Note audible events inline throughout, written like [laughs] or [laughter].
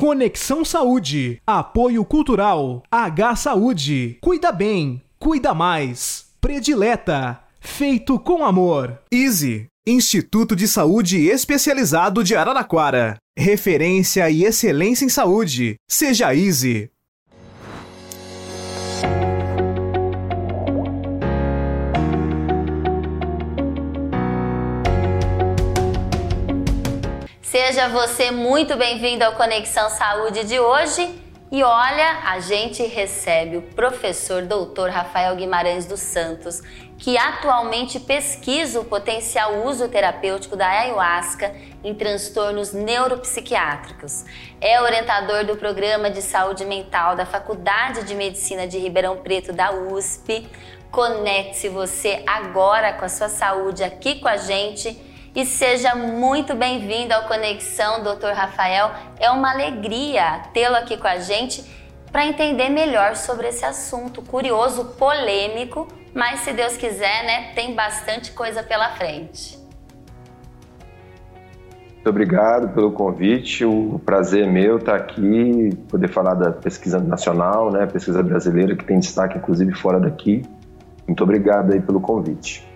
Conexão Saúde. Apoio Cultural. H Saúde. Cuida bem. Cuida mais. Predileta. Feito com amor. Easy. Instituto de Saúde Especializado de Araraquara. Referência e excelência em saúde. Seja Easy. Seja você muito bem-vindo ao Conexão Saúde de hoje. E olha, a gente recebe o professor doutor Rafael Guimarães dos Santos, que atualmente pesquisa o potencial uso terapêutico da ayahuasca em transtornos neuropsiquiátricos. É orientador do programa de saúde mental da Faculdade de Medicina de Ribeirão Preto da USP. Conecte-se você agora com a sua saúde aqui com a gente e seja muito bem-vindo ao Conexão, Dr. Rafael. É uma alegria tê-lo aqui com a gente para entender melhor sobre esse assunto curioso, polêmico, mas se Deus quiser, né, tem bastante coisa pela frente. Muito obrigado pelo convite. O prazer é meu estar aqui, poder falar da pesquisa nacional, né, pesquisa brasileira que tem destaque inclusive fora daqui. Muito obrigado aí pelo convite.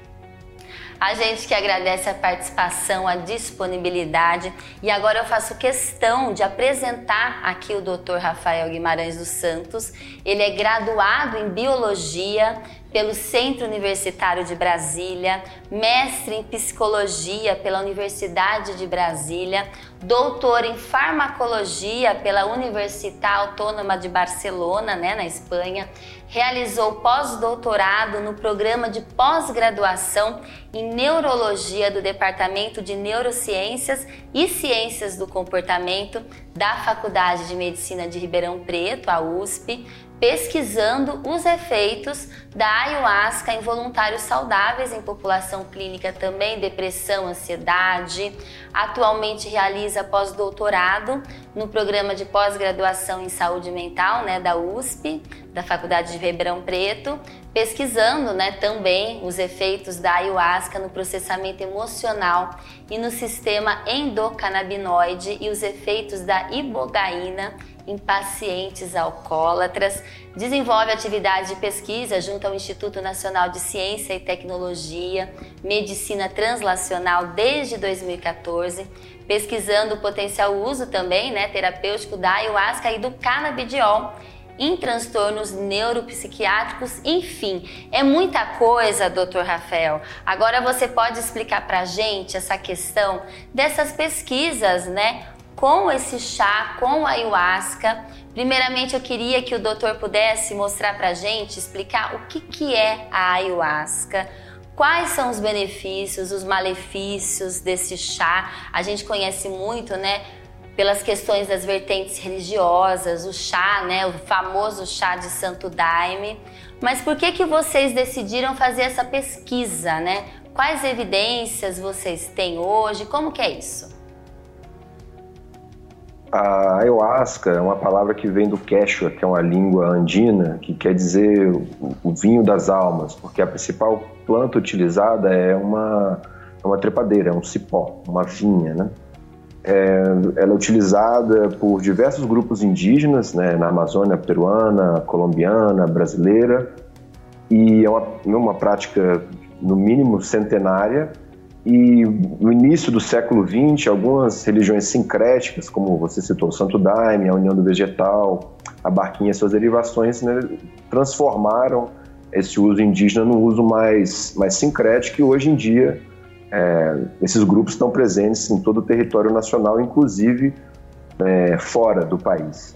A gente que agradece a participação, a disponibilidade e agora eu faço questão de apresentar aqui o Dr. Rafael Guimarães dos Santos. Ele é graduado em biologia pelo Centro Universitário de Brasília, mestre em psicologia pela Universidade de Brasília, doutor em farmacologia pela Universidade Autônoma de Barcelona, né, na Espanha, realizou pós-doutorado no programa de pós-graduação em neurologia do Departamento de Neurociências e Ciências do Comportamento da Faculdade de Medicina de Ribeirão Preto, a USP, pesquisando os efeitos da ayahuasca em voluntários saudáveis em população clínica também, depressão, ansiedade. Atualmente realiza pós-doutorado no programa de pós-graduação em saúde mental, né, da USP, da Faculdade de Ribeirão Preto, pesquisando, né, também os efeitos da ayahuasca no processamento emocional e no sistema endocannabinoide e os efeitos da ibogaína em pacientes alcoólatras, desenvolve atividades de pesquisa junto ao Instituto Nacional de Ciência e Tecnologia, Medicina Translacional desde 2014, pesquisando o potencial uso também né, terapêutico da ayahuasca e do canabidiol em transtornos neuropsiquiátricos, enfim, é muita coisa, doutor Rafael. Agora você pode explicar para gente essa questão dessas pesquisas, né? Com esse chá, com a ayahuasca. Primeiramente, eu queria que o doutor pudesse mostrar para gente, explicar o que, que é a ayahuasca, quais são os benefícios, os malefícios desse chá. A gente conhece muito, né? Pelas questões das vertentes religiosas, o chá, né, o famoso chá de Santo Daime. Mas por que que vocês decidiram fazer essa pesquisa, né? Quais evidências vocês têm hoje? Como que é isso? A ayahuasca é uma palavra que vem do quechua, que é uma língua andina, que quer dizer o vinho das almas, porque a principal planta utilizada é uma, é uma trepadeira, é um cipó, uma vinha, né? É, ela é utilizada por diversos grupos indígenas, né, na Amazônia peruana, colombiana, brasileira, e é uma, é uma prática, no mínimo, centenária, e no início do século XX, algumas religiões sincréticas, como você citou, o Santo Daime, a União do Vegetal, a Barquinha e suas derivações, né, transformaram esse uso indígena num uso mais, mais sincrético e hoje em dia é, esses grupos estão presentes em todo o território nacional, inclusive é, fora do país.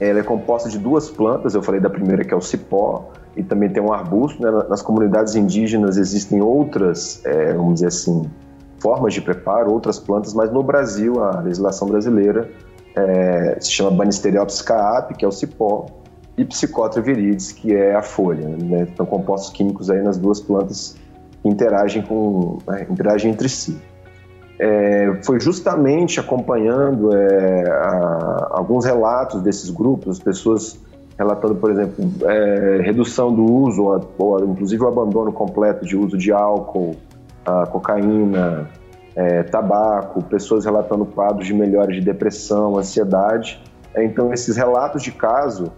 Ela é composta de duas plantas, eu falei da primeira que é o cipó, e também tem um arbusto. Né? Nas comunidades indígenas existem outras, é, vamos dizer assim, formas de preparo, outras plantas, mas no Brasil, a legislação brasileira é, se chama Banisteriopsis caapi, que é o cipó, e Psicotra viridis, que é a folha. Né? Então, compostos químicos aí nas duas plantas interagem, com, né? interagem entre si. É, foi justamente acompanhando é, a, alguns relatos desses grupos, as pessoas relatando, por exemplo, é, redução do uso, ou, ou, inclusive o abandono completo de uso de álcool, cocaína, é, tabaco, pessoas relatando quadros de melhora de depressão, ansiedade. É, então, esses relatos de caso,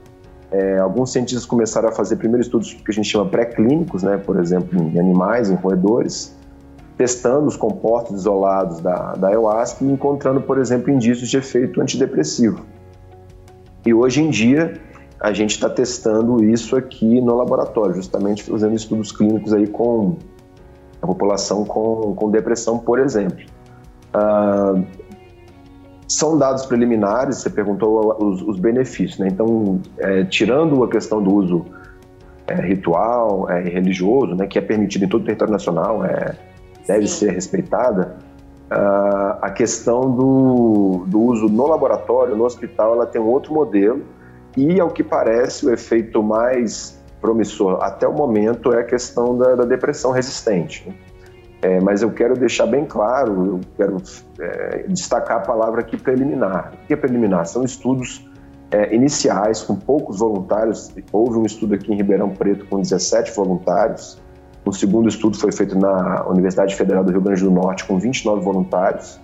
é, alguns cientistas começaram a fazer primeiro estudos que a gente chama pré-clínicos, né, por exemplo, em animais, em roedores, testando os compostos isolados da, da ayahuasca e encontrando, por exemplo, indícios de efeito antidepressivo. E hoje em dia, a gente está testando isso aqui no laboratório, justamente fazendo estudos clínicos aí com a população com, com depressão, por exemplo. Uh, são dados preliminares, você perguntou os, os benefícios, né? Então, é, tirando a questão do uso é, ritual é, religioso, né, que é permitido em todo o território nacional, é, deve ser respeitada, uh, a questão do, do uso no laboratório, no hospital, ela tem um outro modelo e, ao que parece, o efeito mais promissor até o momento é a questão da, da depressão resistente. Né? É, mas eu quero deixar bem claro, eu quero é, destacar a palavra aqui preliminar. O que é preliminar? São estudos é, iniciais, com poucos voluntários. Houve um estudo aqui em Ribeirão Preto com 17 voluntários. O segundo estudo foi feito na Universidade Federal do Rio Grande do Norte com 29 voluntários.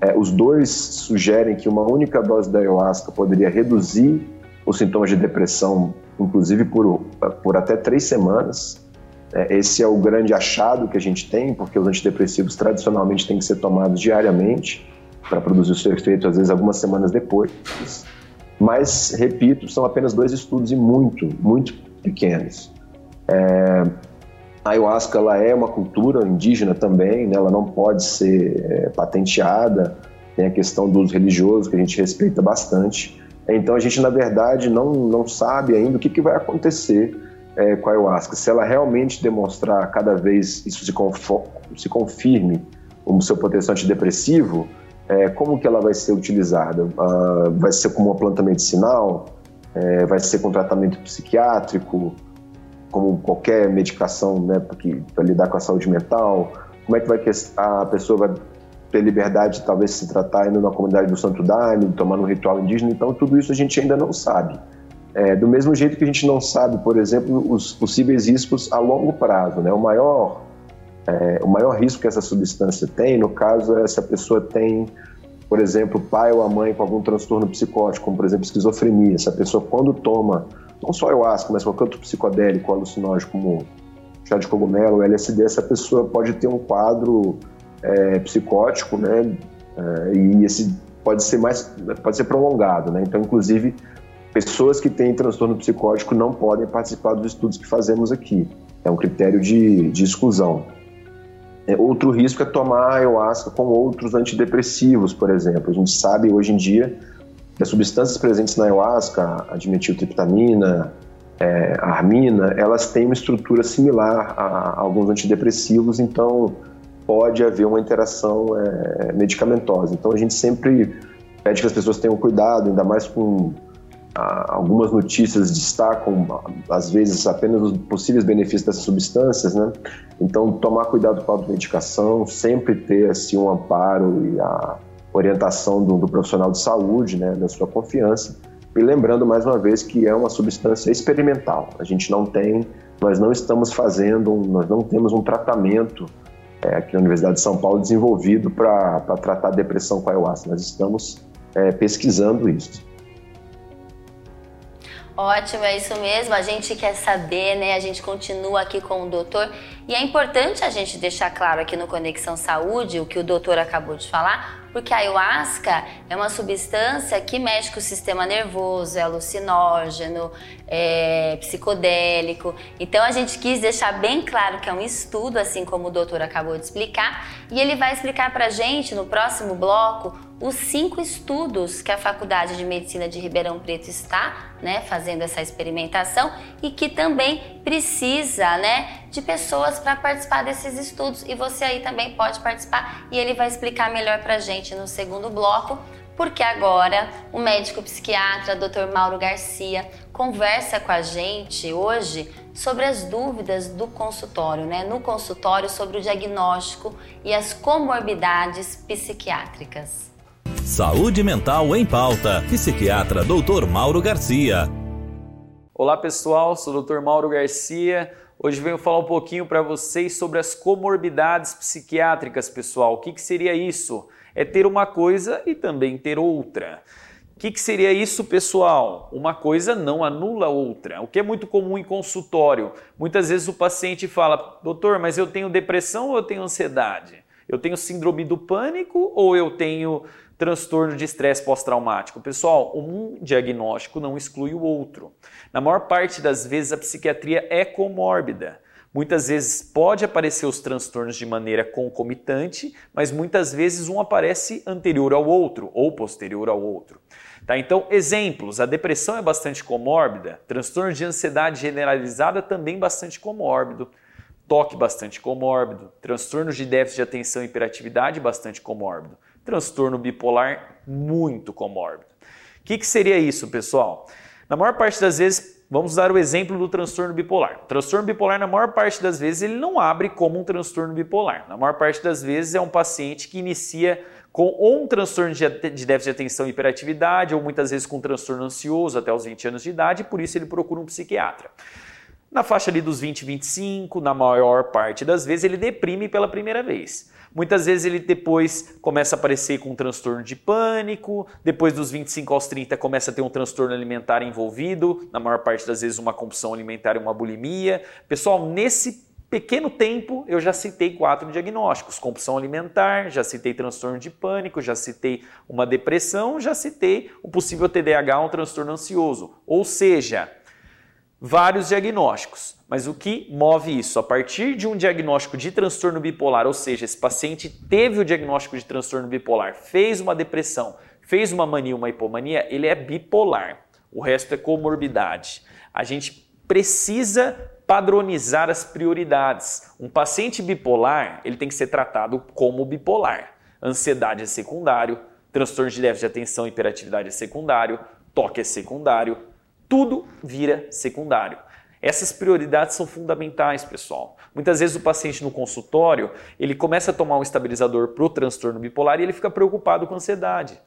É, os dois sugerem que uma única dose da ayahuasca poderia reduzir os sintomas de depressão, inclusive por, por até três semanas. É, esse é o grande achado que a gente tem, porque os antidepressivos tradicionalmente têm que ser tomados diariamente para produzir o seu efeito, às vezes algumas semanas depois. Mas, repito, são apenas dois estudos e muito, muito pequenos. É, a ayahuasca ela é uma cultura indígena também, né? ela não pode ser é, patenteada, tem a questão do uso religioso que a gente respeita bastante. Então a gente, na verdade, não, não sabe ainda o que, que vai acontecer é, com a ayahuasca. Se ela realmente demonstrar cada vez isso se, se confirme o seu potencial antidepressivo, é, como que ela vai ser utilizada? Uh, vai ser como uma planta medicinal? É, vai ser com tratamento psiquiátrico? Como qualquer medicação né, para lidar com a saúde mental? Como é que vai a pessoa vai ter liberdade de talvez se tratar indo na comunidade do Santo Daime, tomando um ritual indígena? Então, tudo isso a gente ainda não sabe. É, do mesmo jeito que a gente não sabe, por exemplo, os possíveis riscos a longo prazo. Né? O, maior, é, o maior risco que essa substância tem, no caso, é se a pessoa tem, por exemplo, pai ou a mãe com algum transtorno psicótico, como por exemplo esquizofrenia. Essa pessoa, quando toma, não só ayahuasca, mas qualquer outro psicodélico, alucinógeno, como chá de cogumelo, LSD, essa pessoa pode ter um quadro é, psicótico, né? É, e esse pode ser mais, pode ser prolongado, né? Então, inclusive, pessoas que têm transtorno psicótico não podem participar dos estudos que fazemos aqui. É um critério de, de exclusão. É, outro risco é tomar ayahuasca com outros antidepressivos, por exemplo. A gente sabe hoje em dia que as substâncias presentes na ayahuasca, a dimetiltriptamina, é, a armina, elas têm uma estrutura similar a, a alguns antidepressivos, então pode haver uma interação é, medicamentosa. Então a gente sempre pede que as pessoas tenham cuidado, ainda mais com algumas notícias destacam, às vezes, apenas os possíveis benefícios dessas substâncias, né? Então, tomar cuidado com a automedicação, sempre ter, assim, um amparo e a orientação do, do, profissional de saúde, né, da sua confiança. E lembrando, mais uma vez, que é uma substância experimental. A gente não tem, nós não estamos fazendo, nós não temos um tratamento é, aqui na Universidade de São Paulo desenvolvido para tratar depressão com ayahuasca. Nós estamos é, pesquisando isso. Ótimo, é isso mesmo. A gente quer saber, né? A gente continua aqui com o doutor e é importante a gente deixar claro aqui no Conexão Saúde o que o doutor acabou de falar, porque a ayahuasca é uma substância que mexe com o sistema nervoso, é alucinógeno, é psicodélico. Então a gente quis deixar bem claro que é um estudo, assim como o doutor acabou de explicar, e ele vai explicar pra gente no próximo bloco os cinco estudos que a Faculdade de Medicina de Ribeirão Preto está né, fazendo essa experimentação e que também precisa né, de pessoas para participar desses estudos. E você aí também pode participar e ele vai explicar melhor para a gente no segundo bloco, porque agora o médico psiquiatra Dr. Mauro Garcia conversa com a gente hoje sobre as dúvidas do consultório, né? No consultório sobre o diagnóstico e as comorbidades psiquiátricas. Saúde Mental em Pauta. Psiquiatra Dr. Mauro Garcia. Olá pessoal, sou o Dr. Mauro Garcia. Hoje venho falar um pouquinho para vocês sobre as comorbidades psiquiátricas, pessoal. O que, que seria isso? É ter uma coisa e também ter outra. O que, que seria isso, pessoal? Uma coisa não anula outra. O que é muito comum em consultório. Muitas vezes o paciente fala, doutor, mas eu tenho depressão ou eu tenho ansiedade? Eu tenho síndrome do pânico ou eu tenho transtorno de estresse pós-traumático. Pessoal, um diagnóstico não exclui o outro. Na maior parte das vezes, a psiquiatria é comórbida. Muitas vezes pode aparecer os transtornos de maneira concomitante, mas muitas vezes um aparece anterior ao outro ou posterior ao outro. Tá? Então, exemplos: a depressão é bastante comórbida, transtorno de ansiedade generalizada também bastante comórbido, toque bastante comórbido, transtornos de déficit de atenção e hiperatividade bastante comórbido transtorno bipolar muito comórbido. O que, que seria isso, pessoal? Na maior parte das vezes, vamos dar o exemplo do transtorno bipolar. O transtorno bipolar, na maior parte das vezes, ele não abre como um transtorno bipolar. Na maior parte das vezes, é um paciente que inicia com ou um transtorno de déficit de atenção e hiperatividade, ou muitas vezes com um transtorno ansioso até os 20 anos de idade, e por isso ele procura um psiquiatra. Na faixa ali dos 20, 25, na maior parte das vezes, ele deprime pela primeira vez. Muitas vezes ele depois começa a aparecer com um transtorno de pânico, depois dos 25 aos 30 começa a ter um transtorno alimentar envolvido, na maior parte das vezes uma compulsão alimentar e uma bulimia. Pessoal, nesse pequeno tempo eu já citei quatro diagnósticos: compulsão alimentar, já citei transtorno de pânico, já citei uma depressão, já citei o possível TDAH, um transtorno ansioso. Ou seja, vários diagnósticos. Mas o que move isso? A partir de um diagnóstico de transtorno bipolar, ou seja, esse paciente teve o diagnóstico de transtorno bipolar, fez uma depressão, fez uma mania, uma hipomania, ele é bipolar. O resto é comorbidade. A gente precisa padronizar as prioridades. Um paciente bipolar, ele tem que ser tratado como bipolar. Ansiedade é secundário, transtorno de déficit de atenção e hiperatividade é secundário, toque é secundário, tudo vira secundário. Essas prioridades são fundamentais, pessoal. Muitas vezes o paciente no consultório, ele começa a tomar um estabilizador para o transtorno bipolar e ele fica preocupado com ansiedade.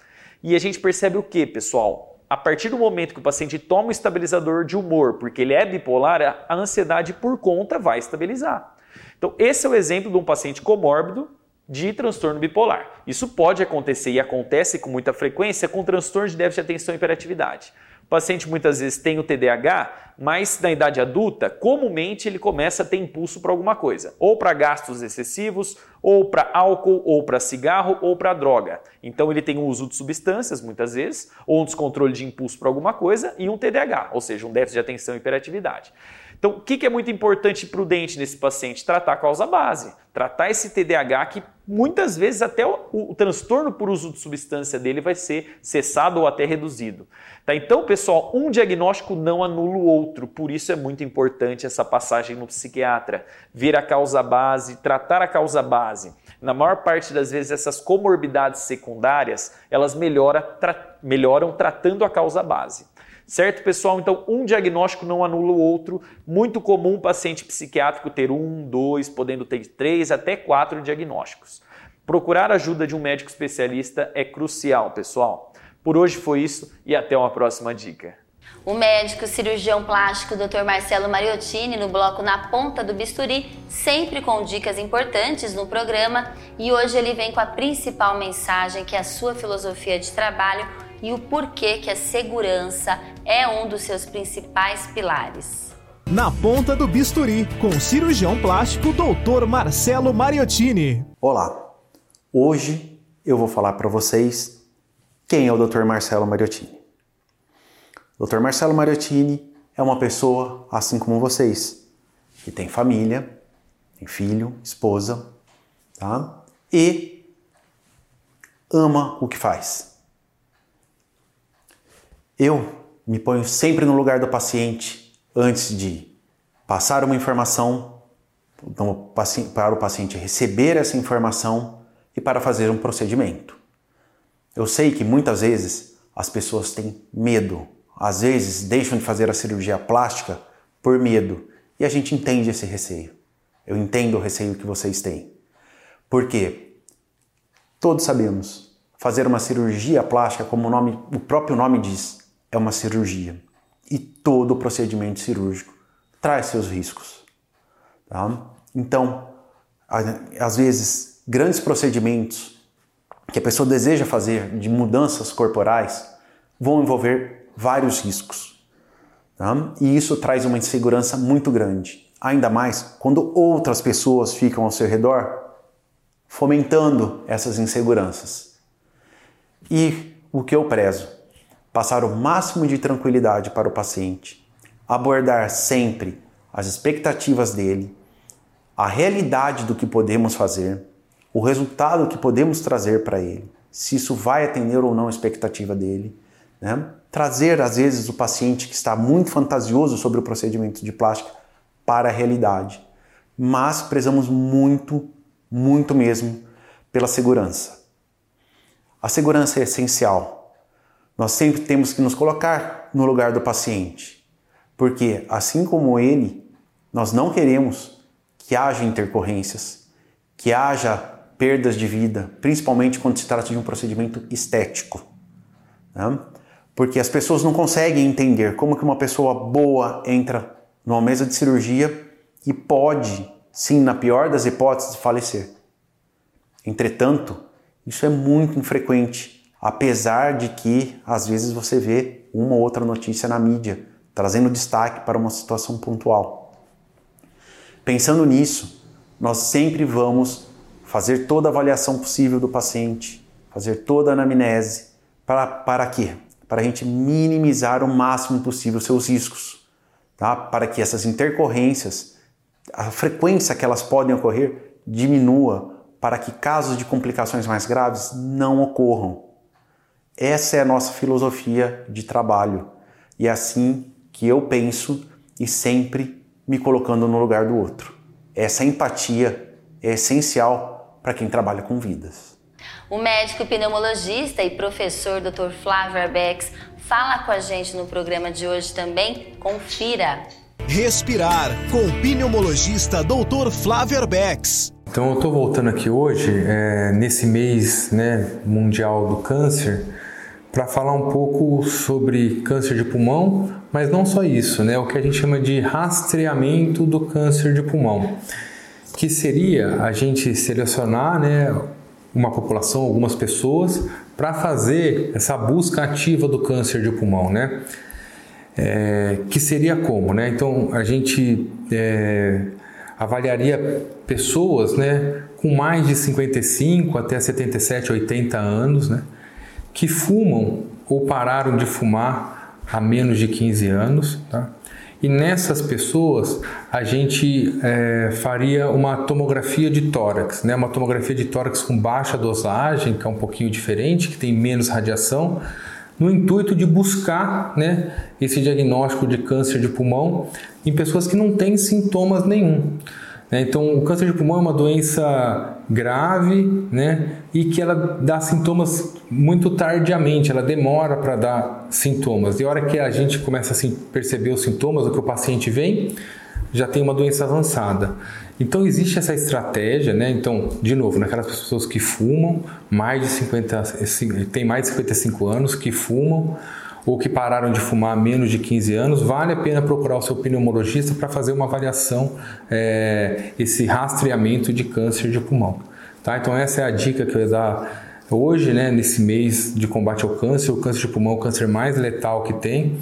E a gente percebe o que, pessoal? A partir do momento que o paciente toma um estabilizador de humor, porque ele é bipolar, a ansiedade por conta vai estabilizar. Então, esse é o exemplo de um paciente comórbido de transtorno bipolar. Isso pode acontecer e acontece com muita frequência com transtorno de déficit de atenção e hiperatividade. O paciente muitas vezes tem o TDAH, mas na idade adulta, comumente ele começa a ter impulso para alguma coisa, ou para gastos excessivos, ou para álcool, ou para cigarro, ou para droga. Então ele tem um uso de substâncias muitas vezes, ou um descontrole de impulso para alguma coisa e um TDAH, ou seja, um déficit de atenção e hiperatividade. Então, o que é muito importante e prudente nesse paciente? Tratar a causa base. Tratar esse TDAH que muitas vezes até o, o, transtorno por uso de substância dele vai ser cessado ou até reduzido. Tá? Então, pessoal, um diagnóstico não anula o outro, por isso é muito importante essa passagem no psiquiatra. Ver a causa base, tratar a causa base. Na maior parte das vezes, essas comorbidades secundárias, elas melhora, tra melhoram tratando a causa base. Certo, pessoal? Então, um diagnóstico não anula o outro. Muito comum um paciente psiquiátrico ter um, dois, podendo ter três, até quatro diagnósticos. Procurar ajuda de um médico especialista é crucial, pessoal. Por hoje foi isso e até uma próxima dica. O médico cirurgião plástico Dr. Marcelo Mariottini no bloco Na Ponta do Bisturi, sempre com dicas importantes no programa, e hoje ele vem com a principal mensagem que é a sua filosofia de trabalho e o porquê que a segurança é um dos seus principais pilares. Na ponta do bisturi, com o cirurgião plástico Dr. Marcelo Mariottini. Olá. Hoje eu vou falar para vocês quem é o Dr. Marcelo Mariottini. Dr. Marcelo Mariottini é uma pessoa assim como vocês, que tem família, tem filho, esposa, tá? E ama o que faz eu me ponho sempre no lugar do paciente antes de passar uma informação então, para o paciente receber essa informação e para fazer um procedimento. Eu sei que muitas vezes as pessoas têm medo, às vezes deixam de fazer a cirurgia plástica por medo e a gente entende esse receio. Eu entendo o receio que vocês têm. Porque todos sabemos, fazer uma cirurgia plástica, como o, nome, o próprio nome diz, é uma cirurgia e todo procedimento cirúrgico traz seus riscos. Tá? Então, às vezes, grandes procedimentos que a pessoa deseja fazer de mudanças corporais vão envolver vários riscos. Tá? E isso traz uma insegurança muito grande. Ainda mais quando outras pessoas ficam ao seu redor fomentando essas inseguranças. E o que eu prezo? Passar o máximo de tranquilidade para o paciente, abordar sempre as expectativas dele, a realidade do que podemos fazer, o resultado que podemos trazer para ele, se isso vai atender ou não a expectativa dele. Né? Trazer, às vezes, o paciente que está muito fantasioso sobre o procedimento de plástica para a realidade. Mas prezamos muito, muito mesmo pela segurança. A segurança é essencial. Nós sempre temos que nos colocar no lugar do paciente, porque, assim como ele, nós não queremos que haja intercorrências, que haja perdas de vida, principalmente quando se trata de um procedimento estético. Né? Porque as pessoas não conseguem entender como que uma pessoa boa entra numa mesa de cirurgia e pode, sim, na pior das hipóteses, falecer. Entretanto, isso é muito infrequente, apesar de que às vezes você vê uma ou outra notícia na mídia trazendo destaque para uma situação pontual. Pensando nisso, nós sempre vamos fazer toda a avaliação possível do paciente, fazer toda a anamnese. Para, para quê? Para a gente minimizar o máximo possível os seus riscos, tá? para que essas intercorrências, a frequência que elas podem ocorrer, diminua, para que casos de complicações mais graves não ocorram. Essa é a nossa filosofia de trabalho e é assim que eu penso e sempre me colocando no lugar do outro. Essa empatia é essencial para quem trabalha com vidas. O médico pneumologista e professor Dr. Flávio Arbex fala com a gente no programa de hoje também. Confira. Respirar com o pneumologista Dr. Flávio Arbex. Então eu estou voltando aqui hoje, é, nesse mês né, mundial do câncer, para falar um pouco sobre câncer de pulmão, mas não só isso, né? O que a gente chama de rastreamento do câncer de pulmão, que seria a gente selecionar, né, uma população, algumas pessoas, para fazer essa busca ativa do câncer de pulmão, né? É, que seria como, né? Então a gente é, avaliaria pessoas, né, com mais de 55 até 77, 80 anos, né? Que fumam ou pararam de fumar há menos de 15 anos. Tá? E nessas pessoas a gente é, faria uma tomografia de tórax, né? uma tomografia de tórax com baixa dosagem, que é um pouquinho diferente, que tem menos radiação, no intuito de buscar né, esse diagnóstico de câncer de pulmão em pessoas que não têm sintomas nenhum. Né? Então, o câncer de pulmão é uma doença grave, né? E que ela dá sintomas muito tardiamente, ela demora para dar sintomas. E a hora que a gente começa a perceber os sintomas, o que o paciente vem, já tem uma doença avançada. Então existe essa estratégia, né? Então, de novo, naquelas pessoas que fumam, mais de 50, tem mais de 55 anos, que fumam, ou que pararam de fumar há menos de 15 anos, vale a pena procurar o seu pneumologista para fazer uma avaliação, é, esse rastreamento de câncer de pulmão. Tá? Então essa é a dica que eu ia dar hoje, né, nesse mês de combate ao câncer. O câncer de pulmão é o câncer mais letal que tem,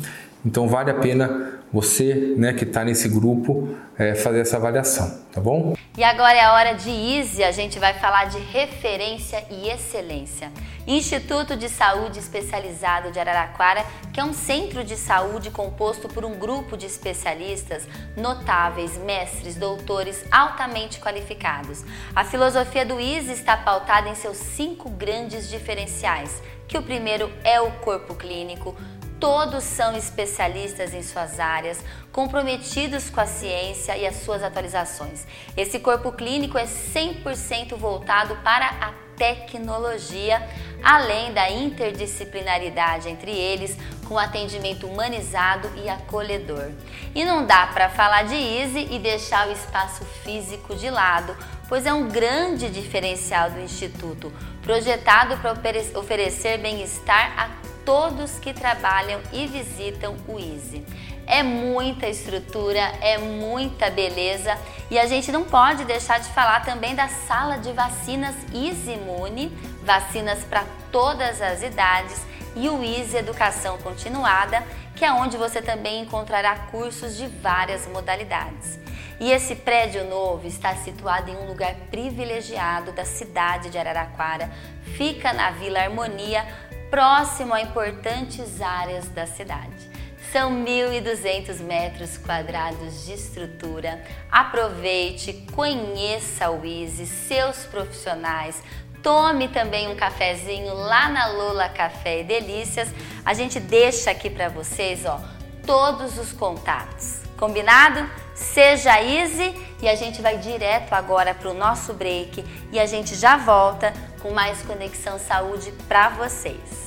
então vale a pena você, né, que está nesse grupo, é, fazer essa avaliação, tá bom? E agora é a hora de Easy, a gente vai falar de referência e excelência. Instituto de Saúde Especializado de Araraquara, que é um centro de saúde composto por um grupo de especialistas notáveis, mestres, doutores altamente qualificados. A filosofia do Easy está pautada em seus cinco grandes diferenciais, que o primeiro é o corpo clínico, Todos são especialistas em suas áreas, comprometidos com a ciência e as suas atualizações. Esse corpo clínico é 100% voltado para a tecnologia, além da interdisciplinaridade entre eles, com atendimento humanizado e acolhedor. E não dá para falar de Easy e deixar o espaço físico de lado, pois é um grande diferencial do Instituto, projetado para oferecer bem-estar a todos que trabalham e visitam o Easy. É muita estrutura, é muita beleza e a gente não pode deixar de falar também da sala de vacinas Immune, vacinas para todas as idades e o Easy Educação Continuada, que é onde você também encontrará cursos de várias modalidades. E esse prédio novo está situado em um lugar privilegiado da cidade de Araraquara, fica na Vila Harmonia, próximo a importantes áreas da cidade. São 1.200 metros quadrados de estrutura. Aproveite, conheça o Easy, seus profissionais, tome também um cafezinho lá na Lola Café e Delícias. A gente deixa aqui para vocês, ó, todos os contatos. Combinado? Seja easy e a gente vai direto agora para o nosso break e a gente já volta com mais Conexão Saúde para vocês.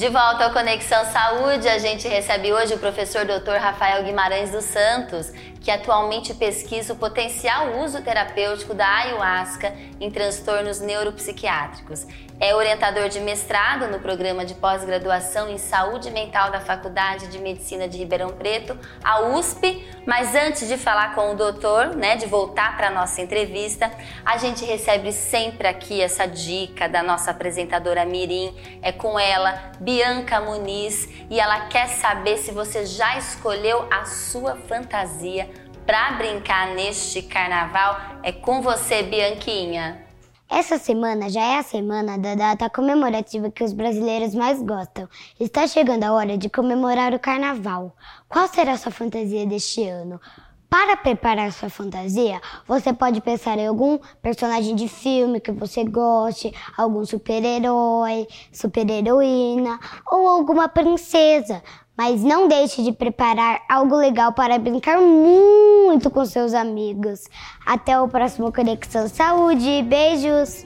De volta ao Conexão Saúde, a gente recebe hoje o professor Dr. Rafael Guimarães dos Santos, que atualmente pesquisa o potencial uso terapêutico da ayahuasca em transtornos neuropsiquiátricos. É orientador de mestrado no programa de pós-graduação em saúde mental da Faculdade de Medicina de Ribeirão Preto, a USP. Mas antes de falar com o doutor, né, de voltar para a nossa entrevista, a gente recebe sempre aqui essa dica da nossa apresentadora Mirim. É com ela, Bianca Muniz, e ela quer saber se você já escolheu a sua fantasia para brincar neste carnaval. É com você, Bianquinha. Essa semana já é a semana da data comemorativa que os brasileiros mais gostam. Está chegando a hora de comemorar o carnaval. Qual será a sua fantasia deste ano? Para preparar sua fantasia, você pode pensar em algum personagem de filme que você goste, algum super-herói, super-heroína ou alguma princesa. Mas não deixe de preparar algo legal para brincar muito com seus amigos. Até o próximo Conexão Saúde. Beijos!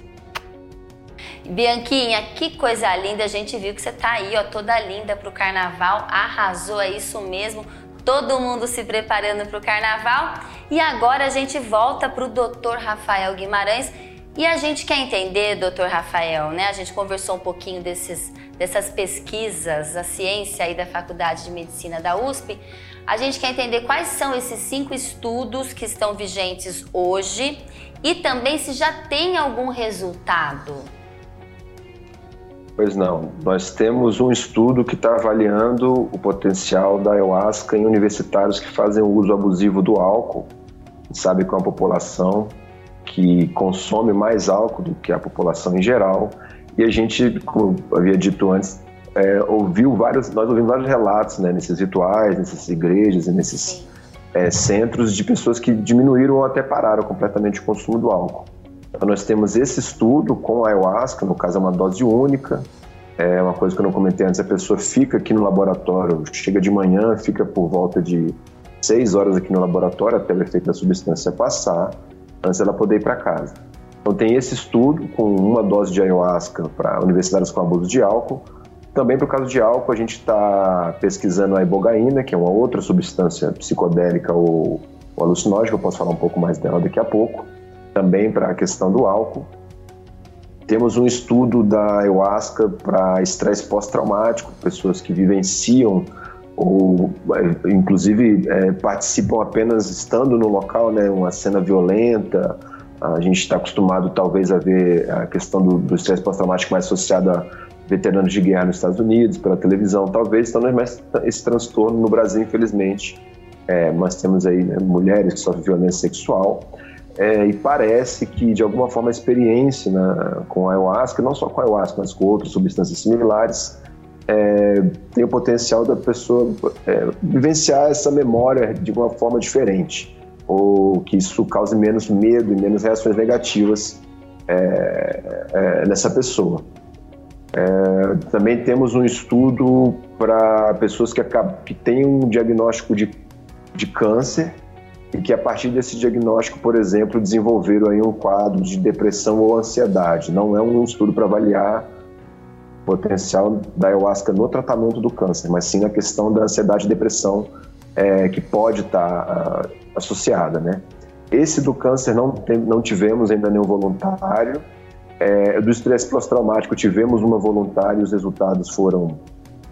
Bianquinha, que coisa linda. A gente viu que você tá aí, ó, toda linda pro carnaval. Arrasou, é isso mesmo. Todo mundo se preparando pro carnaval. E agora a gente volta pro Dr. Rafael Guimarães. E a gente quer entender, doutor Rafael, né? A gente conversou um pouquinho desses dessas pesquisas, a ciência aí da Faculdade de Medicina da USP, a gente quer entender quais são esses cinco estudos que estão vigentes hoje e também se já tem algum resultado. Pois não, nós temos um estudo que está avaliando o potencial da ayahuasca em universitários que fazem o uso abusivo do álcool. Sabe que é uma população que consome mais álcool do que a população em geral e a gente, como havia dito antes, é, ouviu vários, nós ouvimos vários relatos né, nesses rituais, nessas igrejas e nesses é, centros de pessoas que diminuíram ou até pararam completamente o consumo do álcool. Então nós temos esse estudo com a ayahuasca, no caso é uma dose única, é uma coisa que eu não comentei antes, a pessoa fica aqui no laboratório, chega de manhã, fica por volta de seis horas aqui no laboratório até o efeito da substância passar, antes dela poder ir para casa. Então tem esse estudo com uma dose de ayahuasca para universitários com abuso de álcool. Também para o caso de álcool, a gente está pesquisando a ibogaína, que é uma outra substância psicodélica ou, ou alucinógena, eu posso falar um pouco mais dela daqui a pouco. Também para a questão do álcool. Temos um estudo da ayahuasca para estresse pós-traumático, pessoas que vivenciam ou é, inclusive é, participam apenas estando no local, né, uma cena violenta, a gente está acostumado, talvez, a ver a questão do estresse pós-traumático mais associada a veteranos de guerra nos Estados Unidos, pela televisão, talvez, então mais esse transtorno no Brasil, infelizmente. É, nós temos aí né, mulheres que sofrem violência sexual, é, e parece que, de alguma forma, a experiência né, com a ayahuasca, não só com a ayahuasca, mas com outras substâncias similares, é, tem o potencial da pessoa é, vivenciar essa memória de uma forma diferente ou que isso cause menos medo e menos reações negativas é, é, nessa pessoa. É, também temos um estudo para pessoas que, que têm um diagnóstico de, de câncer e que a partir desse diagnóstico, por exemplo, desenvolveram aí um quadro de depressão ou ansiedade. Não é um estudo para avaliar o potencial da ayahuasca no tratamento do câncer, mas sim a questão da ansiedade e depressão é, que pode estar tá, associada, né? Esse do câncer não, tem, não tivemos ainda nenhum voluntário. É, do estresse pós-traumático tivemos uma voluntária e os resultados foram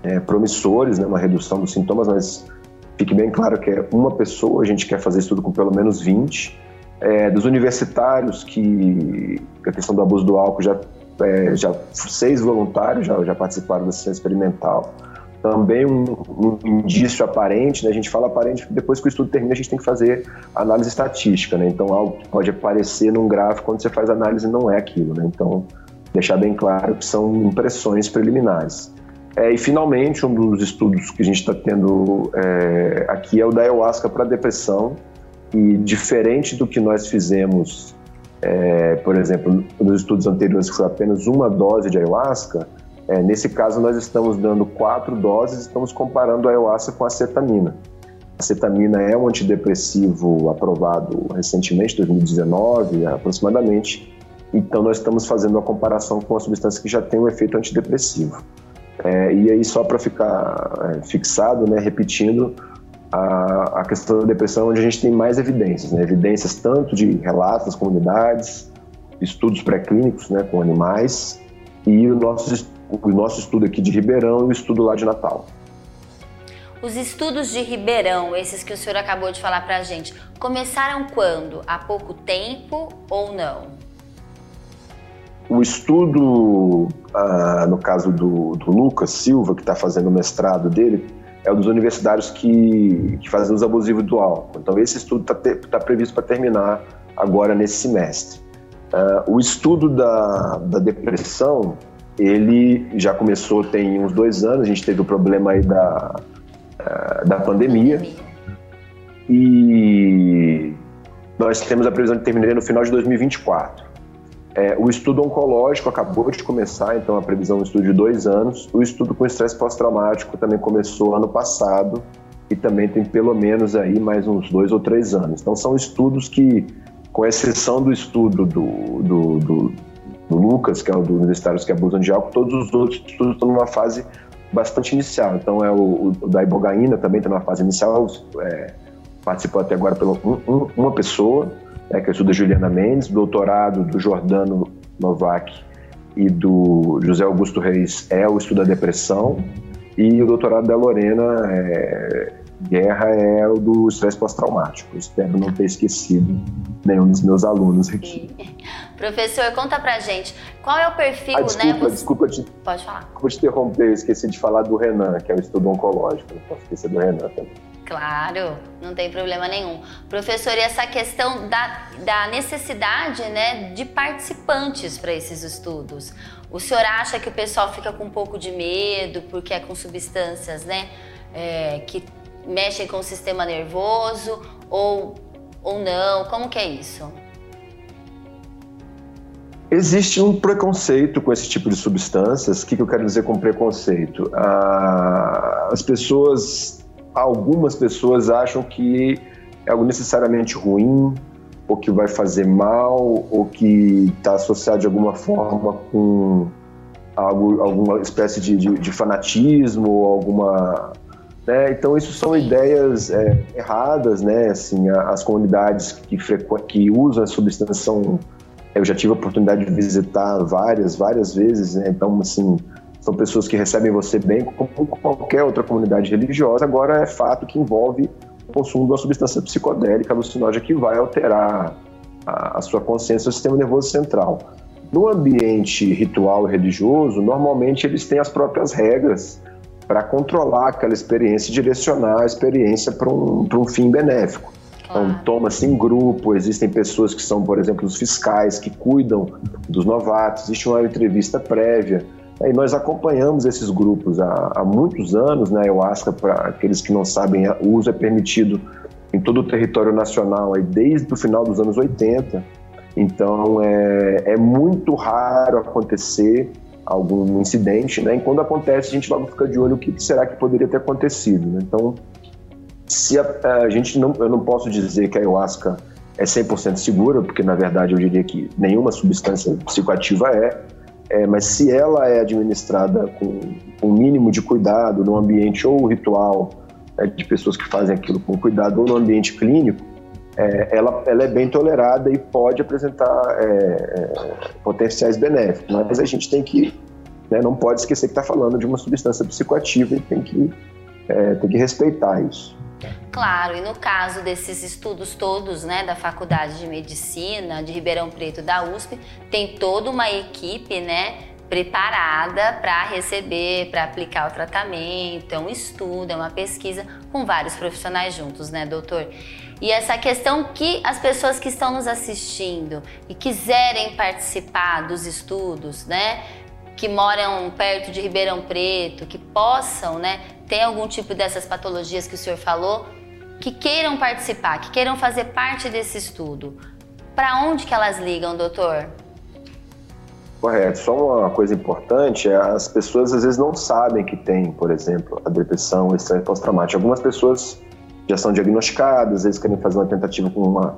é, promissores, né, uma redução dos sintomas, mas fique bem claro que é uma pessoa, a gente quer fazer estudo com pelo menos 20. É, dos universitários, que a questão do abuso do álcool, já, é, já seis voluntários já, já participaram da ciência experimental também um, um, indício aparente, né? a gente fala aparente depois que o estudo termina a gente tem que fazer análise estatística, né? então algo que pode aparecer num gráfico quando você faz análise não é aquilo, né? então deixar bem claro que são impressões preliminares. É, e finalmente um dos estudos que a gente está tendo é, aqui é o da ayahuasca para depressão e diferente do que nós fizemos, é, por exemplo, nos estudos anteriores que foi apenas uma dose de ayahuasca, é, nesse caso, nós estamos dando quatro doses, estamos comparando a ayahuasca com a cetamina. A cetamina é um antidepressivo aprovado recentemente, 2019 aproximadamente, então nós estamos fazendo uma comparação com uma substância que já tem um efeito antidepressivo. É, e aí, só para ficar é, fixado, né, repetindo, a, a, questão da depressão, onde a gente tem mais evidências, né, evidências tanto de relatos das comunidades, estudos pré-clínicos né, com animais, e os nossos o nosso estudo aqui de Ribeirão e o estudo lá de Natal. Os estudos de Ribeirão, esses que o senhor acabou de falar para a gente, começaram quando? Há pouco tempo ou não? O estudo, ah, no caso do, do, Lucas Silva, que está fazendo o mestrado dele, é um dos universitários que, que fazem uso abusivo do álcool. Então, esse estudo está tá previsto para terminar agora nesse semestre. Ah, o estudo da, da depressão, ele já começou tem uns dois anos, a gente teve o problema aí da, uh, da pandemia. E nós temos a previsão de terminar no final de 2024. É, o estudo oncológico acabou de começar, então a previsão é um estudo de dois anos. O estudo com estresse pós-traumático também começou ano passado e também tem pelo menos aí mais uns dois ou três anos. Então são estudos que, com exceção do estudo do, do, do do Lucas, que é o do Universitários que abusam de álcool, todos os outros estudos estão numa fase bastante inicial. Então, é o, o da ibogaína também está numa fase inicial, é, participou até agora pela um, um, uma pessoa, é, que é o estudo da Juliana Mendes, doutorado do Jordano Novak e do José Augusto Reis é o estudo da depressão, e o doutorado da Lorena é, Guerra é o do estresse pós-traumático. Espero não ter esquecido nenhum dos meus alunos aqui. [laughs] Professor, conta pra gente, qual é o perfil, ah, desculpa, né? Você... Desculpa te, Pode falar. Desculpa te interromper, eu esqueci de falar do Renan, que é o estudo oncológico. Não posso esquecer do Renan também. Claro, não tem problema nenhum. Professor, e essa questão da, da necessidade né, de participantes para esses estudos? O senhor acha que o pessoal fica com um pouco de medo porque é com substâncias né, é, que mexem com o sistema nervoso ou, ou não? Como que é isso? Existe um preconceito com esse tipo de substâncias. O que, eu quero dizer com preconceito? Ah, as pessoas, algumas pessoas acham que é algo necessariamente ruim, ou que vai fazer mal, ou que está associado de alguma forma com algo, alguma espécie de, de, de fanatismo, ou alguma né? Então isso são ideias é, erradas, né? Assim, as comunidades que, que usam a substância são eu já tive a oportunidade de visitar várias, várias vezes, né? Então, assim, são pessoas que recebem você bem, como qualquer outra comunidade religiosa. Agora, é fato que envolve o consumo de uma substância psicodélica, alucinógena, que vai alterar a, a sua consciência, o sistema nervoso central. No ambiente ritual e religioso, normalmente eles têm as próprias regras para controlar aquela experiência e direcionar a experiência para um, um fim benéfico. Então, toma-se em grupo, existem pessoas que são, por exemplo, os fiscais que cuidam dos novatos, existe uma entrevista prévia. E nós acompanhamos esses grupos há, há muitos anos, né? Eu acho que para aqueles que não sabem, o uso é permitido em todo o território nacional aí desde o final dos anos 80. Então é, é muito raro acontecer algum incidente, né? E quando acontece, a gente logo fica de olho o que será que poderia ter acontecido. Né? Então se a, a, gente não, eu não posso dizer que a ayahuasca é 100% segura, porque na verdade eu diria que nenhuma substância psicoativa é, é mas se ela é administrada com um mínimo de cuidado no ambiente ou ritual né, de pessoas que fazem aquilo com cuidado ou no ambiente clínico, é, ela, ela é bem tolerada e pode apresentar é, é, potenciais benéficos, mas a gente tem que, né, não pode esquecer que está falando de uma substância psicoativa e tem que, é, tem que respeitar isso. Claro, e no caso desses estudos todos, né, da Faculdade de Medicina de Ribeirão Preto da USP, tem toda uma equipe, né, preparada para receber, para aplicar o tratamento, é um estudo, é uma pesquisa com vários profissionais juntos, né, doutor? E essa questão que as pessoas que estão nos assistindo e quiserem participar dos estudos, né, que moram perto de Ribeirão Preto, que possam, né, ter algum tipo dessas patologias que o senhor falou, que queiram participar, que queiram fazer parte desse estudo. Para onde que elas ligam, doutor? Correto. Só uma coisa importante, é as pessoas às vezes não sabem que tem, por exemplo, a depressão, estresse pós-traumático. Algumas pessoas já são diagnosticadas, às vezes querem fazer uma tentativa com um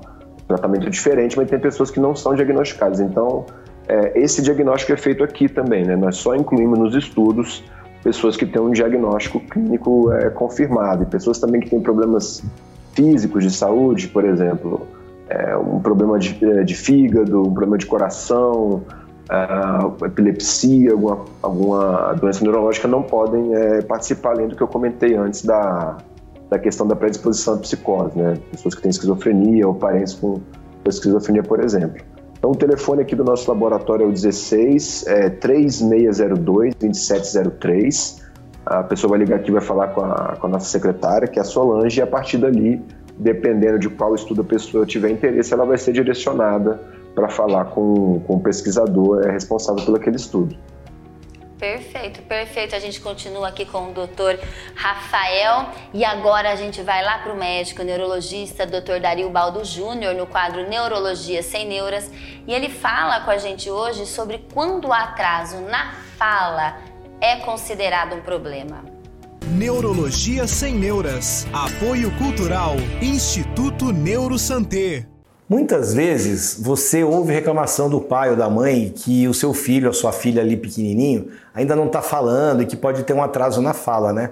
tratamento diferente, mas tem pessoas que não são diagnosticadas. Então, é, esse diagnóstico é feito aqui também, né? Nós só incluímos nos estudos pessoas que têm um diagnóstico clínico é, confirmado e pessoas também que têm problemas físicos de saúde, por exemplo, é, um problema de, de fígado, um problema de coração, uh, epilepsia, alguma, alguma doença neurológica não podem é, participar, além do que eu comentei antes da, da questão da predisposição à psicose, né? Pessoas que têm esquizofrenia ou parentes com esquizofrenia, por exemplo. Então, o telefone aqui do nosso laboratório é o 16 é, 3602 2703. A pessoa vai ligar aqui vai falar com a, com a nossa secretária, que é a Solange, e a partir dali, dependendo de qual estudo a pessoa tiver interesse, ela vai ser direcionada para falar com, com o pesquisador é responsável por aquele estudo. Perfeito, perfeito. A gente continua aqui com o doutor Rafael e agora a gente vai lá para o médico neurologista, doutor Dario Baldo Júnior, no quadro Neurologia Sem Neuras. E ele fala com a gente hoje sobre quando o atraso na fala é considerado um problema. Neurologia Sem Neuras. Apoio Cultural. Instituto Neurosanté. Muitas vezes você ouve reclamação do pai ou da mãe que o seu filho ou sua filha ali pequenininho ainda não está falando e que pode ter um atraso na fala, né?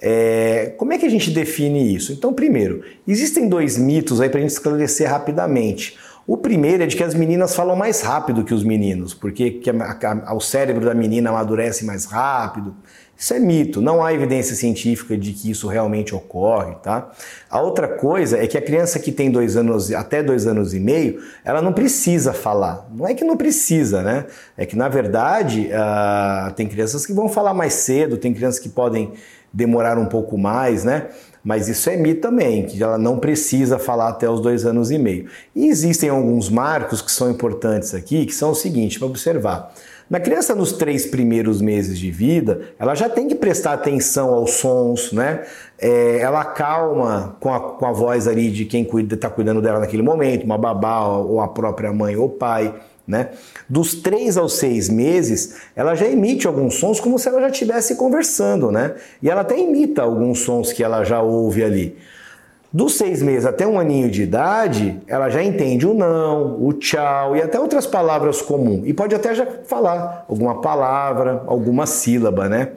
É, como é que a gente define isso? Então, primeiro, existem dois mitos aí para a gente esclarecer rapidamente. O primeiro é de que as meninas falam mais rápido que os meninos, porque que a, a, o cérebro da menina amadurece mais rápido. Isso é mito, não há evidência científica de que isso realmente ocorre, tá? A outra coisa é que a criança que tem dois anos, até dois anos e meio, ela não precisa falar. Não é que não precisa, né? É que na verdade uh, tem crianças que vão falar mais cedo, tem crianças que podem demorar um pouco mais, né? Mas isso é mito também, que ela não precisa falar até os dois anos e meio. E existem alguns marcos que são importantes aqui, que são o seguinte, para observar. Na criança, nos três primeiros meses de vida, ela já tem que prestar atenção aos sons, né? É, ela calma com a, com a voz ali de quem está cuidando dela naquele momento, uma babá ou a própria mãe ou pai. Né? Dos três aos seis meses, ela já emite alguns sons como se ela já estivesse conversando, né? E ela até imita alguns sons que ela já ouve ali. Dos seis meses até um aninho de idade, ela já entende o não, o tchau e até outras palavras comuns. E pode até já falar alguma palavra, alguma sílaba, né?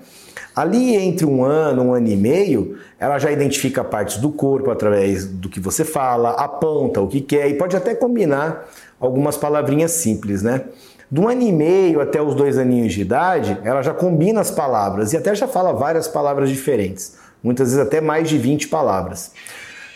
Ali entre um ano, um ano e meio, ela já identifica partes do corpo através do que você fala, aponta o que quer e pode até combinar algumas palavrinhas simples, né? Do ano e meio até os dois aninhos de idade, ela já combina as palavras e até já fala várias palavras diferentes, muitas vezes até mais de 20 palavras.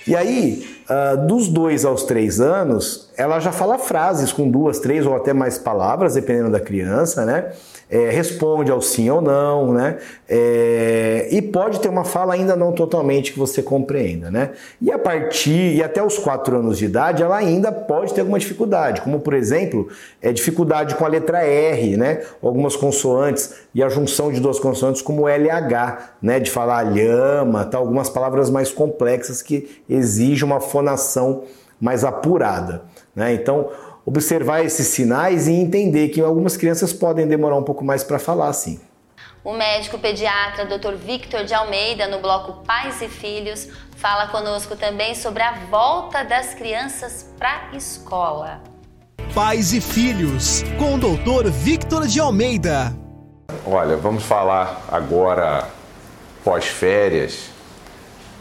E aí, uh, dos dois aos três anos, ela já fala frases com duas, três ou até mais palavras, dependendo da criança, né? é, responde ao sim ou não, né? É, e pode ter uma fala ainda não totalmente que você compreenda, né? E a partir e até os quatro anos de idade, ela ainda pode ter alguma dificuldade, como por exemplo, é dificuldade com a letra R, né? Algumas consoantes e a junção de duas consoantes como LH, né? De falar lhama, tá? Algumas palavras mais complexas que exigem uma fonação mais apurada, né? Então observar esses sinais e entender que algumas crianças podem demorar um pouco mais para falar, sim. O médico pediatra Dr. Victor de Almeida, no bloco Pais e Filhos, fala conosco também sobre a volta das crianças para a escola. Pais e Filhos, com o Dr. Victor de Almeida. Olha, vamos falar agora pós-férias.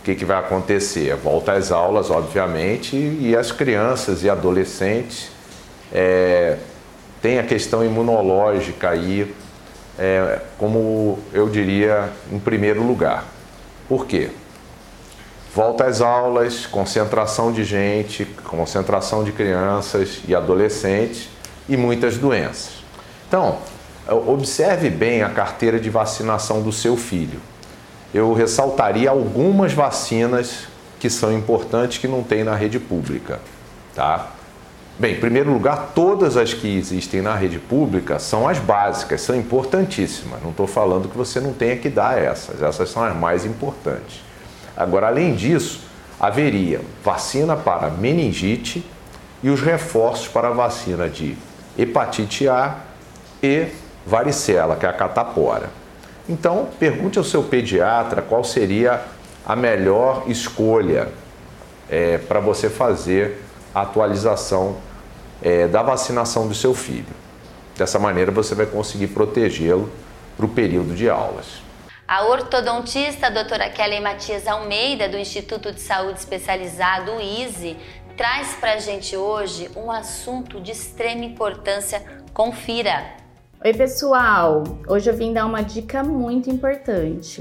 O que, que vai acontecer? Volta às aulas, obviamente, e as crianças e adolescentes é, têm a questão imunológica aí, é, como eu diria, em primeiro lugar. Por quê? Volta às aulas, concentração de gente, concentração de crianças e adolescentes e muitas doenças. Então, observe bem a carteira de vacinação do seu filho eu ressaltaria algumas vacinas que são importantes que não tem na rede pública, tá? Bem, em primeiro lugar, todas as que existem na rede pública são as básicas, são importantíssimas. Não estou falando que você não tenha que dar essas, essas são as mais importantes. Agora, além disso, haveria vacina para meningite e os reforços para a vacina de hepatite A e varicela, que é a catapora. Então, pergunte ao seu pediatra qual seria a melhor escolha é, para você fazer a atualização é, da vacinação do seu filho. Dessa maneira, você vai conseguir protegê-lo para o período de aulas. A ortodontista doutora Kelly Matias Almeida, do Instituto de Saúde Especializado, o ISE, traz para a gente hoje um assunto de extrema importância. Confira! Oi, pessoal! Hoje eu vim dar uma dica muito importante.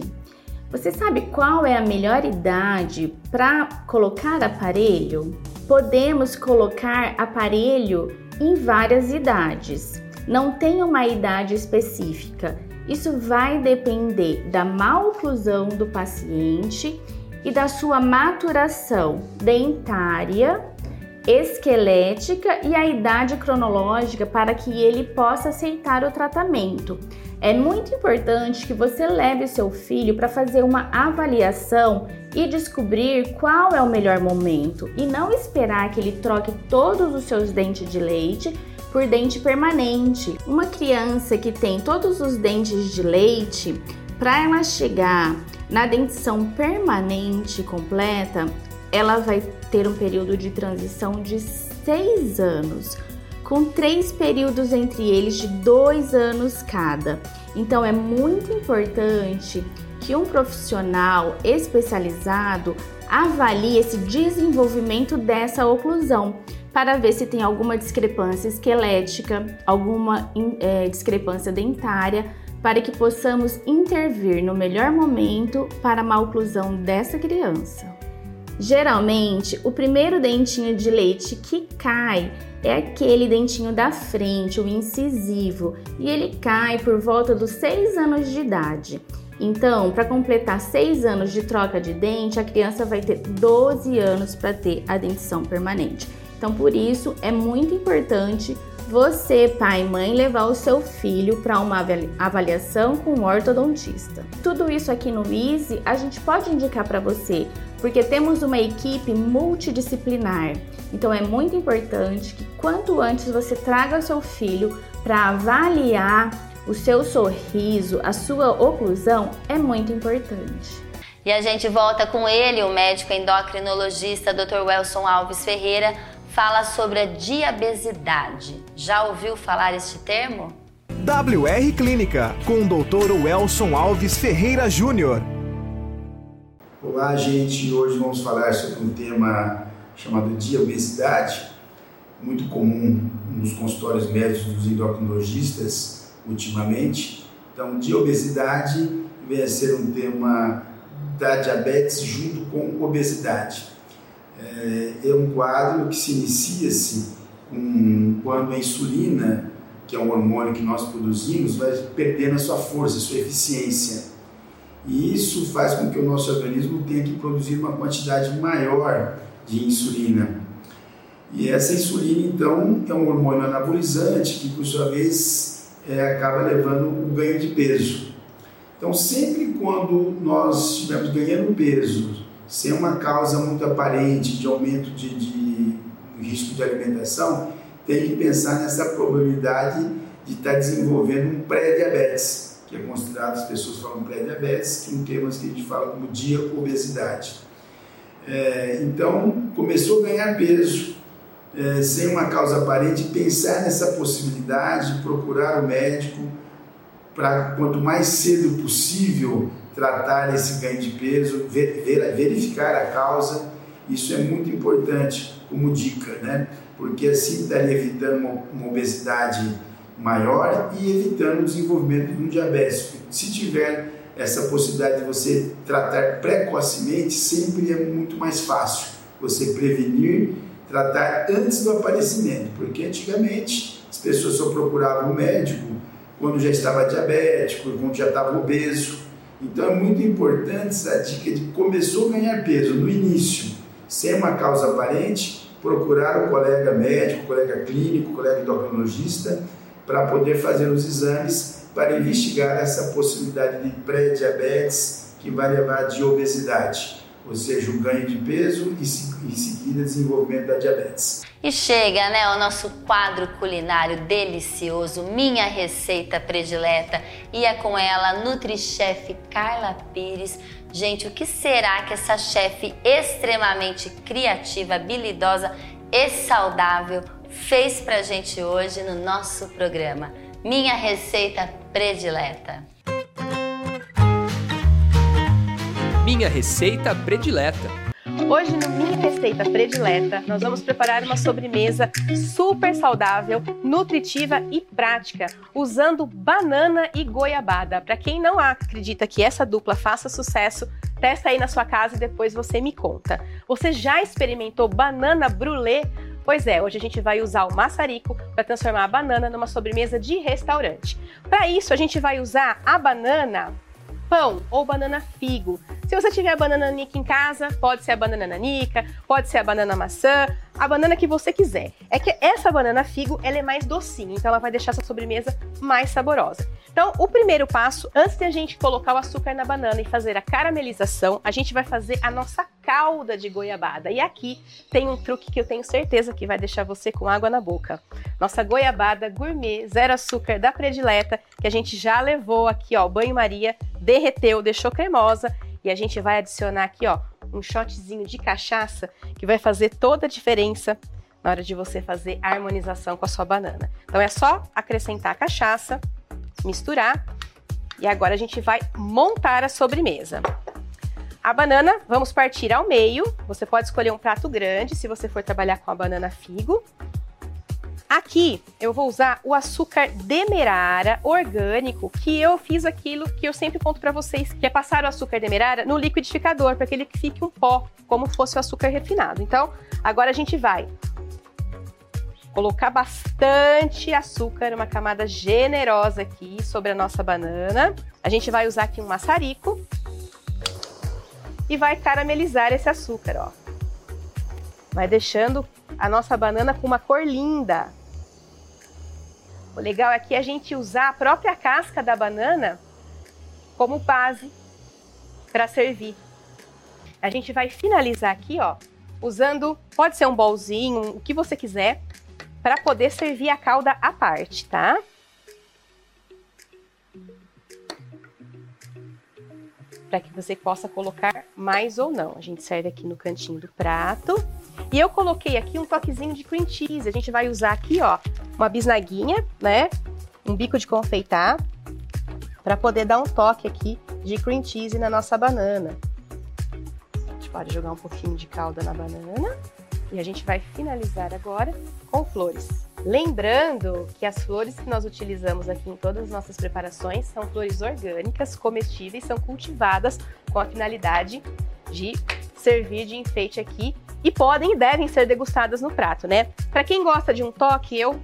Você sabe qual é a melhor idade para colocar aparelho? Podemos colocar aparelho em várias idades. Não tem uma idade específica. Isso vai depender da maloclusão do paciente e da sua maturação dentária esquelética e a idade cronológica para que ele possa aceitar o tratamento. É muito importante que você leve seu filho para fazer uma avaliação e descobrir qual é o melhor momento e não esperar que ele troque todos os seus dentes de leite por dente permanente. Uma criança que tem todos os dentes de leite, para ela chegar na dentição permanente completa, ela vai ter um período de transição de seis anos, com três períodos entre eles de dois anos cada. Então é muito importante que um profissional especializado avalie esse desenvolvimento dessa oclusão para ver se tem alguma discrepância esquelética, alguma é, discrepância dentária, para que possamos intervir no melhor momento para a maloclusão dessa criança. Geralmente, o primeiro dentinho de leite que cai é aquele dentinho da frente, o incisivo, e ele cai por volta dos 6 anos de idade. Então, para completar 6 anos de troca de dente, a criança vai ter 12 anos para ter a dentição permanente. Então, por isso é muito importante você, pai e mãe, levar o seu filho para uma avaliação com um ortodontista. Tudo isso aqui no Easy a gente pode indicar para você, porque temos uma equipe multidisciplinar. Então é muito importante que quanto antes você traga o seu filho para avaliar o seu sorriso, a sua oclusão é muito importante. E a gente volta com ele, o médico endocrinologista Dr. Welson Alves Ferreira, fala sobre a diabesidade. Já ouviu falar este termo? WR Clínica, com o Dr. Welson Alves Ferreira Júnior. Olá, gente. Hoje vamos falar sobre um tema chamado diabesidade, muito comum nos consultórios médicos dos endocrinologistas ultimamente. Então, diabesidade vem a ser um tema da diabetes junto com obesidade. É, é um quadro que se inicia-se quando a insulina, que é um hormônio que nós produzimos, vai perdendo a sua força, a sua eficiência. E isso faz com que o nosso organismo tenha que produzir uma quantidade maior de insulina. E essa insulina, então, é um hormônio anabolizante que, por sua vez, é, acaba levando o ganho de peso. Então, sempre quando nós estivermos ganhando peso sem uma causa muito aparente de aumento de, de risco de alimentação, tem que pensar nessa probabilidade de estar desenvolvendo um pré-diabetes, que é considerado, as pessoas falam pré-diabetes, que é um termo que a gente fala como dia-obesidade. É, então, começou a ganhar peso, é, sem uma causa aparente, pensar nessa possibilidade, procurar o médico, para quanto mais cedo possível tratar esse ganho de peso, ver, ver, verificar a causa. Isso é muito importante como dica, né? Porque assim estaria evitando uma, uma obesidade maior e evitando o desenvolvimento de um diabetes. Se tiver essa possibilidade de você tratar precocemente, sempre é muito mais fácil você prevenir, tratar antes do aparecimento, porque antigamente as pessoas só procuravam o médico quando já estava diabético, quando já estava obeso. Então é muito importante essa dica de começou a ganhar peso no início, sem uma causa aparente, procurar o colega médico, o colega clínico, o colega endocrinologista para poder fazer os exames para investigar essa possibilidade de pré-diabetes que vai levar de obesidade, ou seja, o ganho de peso e em seguida desenvolvimento da diabetes. E chega, né, o nosso quadro culinário delicioso, minha receita predileta, e é com ela, Nutrichef Carla Pires. Gente, o que será que essa chefe extremamente criativa, habilidosa e saudável fez pra gente hoje no nosso programa? Minha receita predileta. Minha receita predileta. Hoje no Minha Receita Predileta, nós vamos preparar uma sobremesa super saudável, nutritiva e prática, usando banana e goiabada. Para quem não acredita que essa dupla faça sucesso, testa aí na sua casa e depois você me conta. Você já experimentou banana brulê? Pois é, hoje a gente vai usar o maçarico para transformar a banana numa sobremesa de restaurante. Para isso, a gente vai usar a banana pão ou banana figo. Se você tiver a banana nanica em casa, pode ser a banana nanica, pode ser a banana maçã, a banana que você quiser. É que essa banana figo, ela é mais docinha, então ela vai deixar essa sobremesa mais saborosa. Então, o primeiro passo, antes de a gente colocar o açúcar na banana e fazer a caramelização, a gente vai fazer a nossa calda de goiabada. E aqui tem um truque que eu tenho certeza que vai deixar você com água na boca. Nossa goiabada gourmet, zero açúcar da predileta, que a gente já levou aqui, ó, banho-maria, derreteu, deixou cremosa e a gente vai adicionar aqui, ó, um shotzinho de cachaça que vai fazer toda a diferença na hora de você fazer a harmonização com a sua banana. Então é só acrescentar a cachaça, misturar e agora a gente vai montar a sobremesa. A banana, vamos partir ao meio. Você pode escolher um prato grande se você for trabalhar com a banana figo. Aqui eu vou usar o açúcar demerara orgânico, que eu fiz aquilo que eu sempre conto para vocês, que é passar o açúcar demerara no liquidificador para que ele fique um pó, como fosse o açúcar refinado. Então, agora a gente vai colocar bastante açúcar, uma camada generosa aqui sobre a nossa banana. A gente vai usar aqui um maçarico e vai caramelizar esse açúcar, ó. Vai deixando a nossa banana com uma cor linda. O legal é a gente usar a própria casca da banana como base para servir. A gente vai finalizar aqui, ó, usando, pode ser um bolzinho, o que você quiser, para poder servir a calda à parte, tá? Para que você possa colocar mais ou não. A gente serve aqui no cantinho do prato. E eu coloquei aqui um toquezinho de cream cheese. A gente vai usar aqui, ó, uma bisnaguinha, né? Um bico de confeitar para poder dar um toque aqui de cream cheese na nossa banana. A gente pode jogar um pouquinho de calda na banana e a gente vai finalizar agora com flores. Lembrando que as flores que nós utilizamos aqui em todas as nossas preparações são flores orgânicas, comestíveis, são cultivadas com a finalidade de servir de enfeite aqui e podem e devem ser degustadas no prato, né? Para quem gosta de um toque, eu